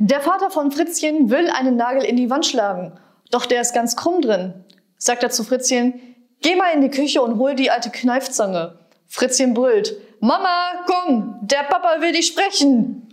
Der Vater von Fritzchen will einen Nagel in die Wand schlagen, doch der ist ganz krumm drin. Sagt er zu Fritzchen, geh mal in die Küche und hol die alte Kneifzange. Fritzchen brüllt, Mama, komm, der Papa will dich sprechen.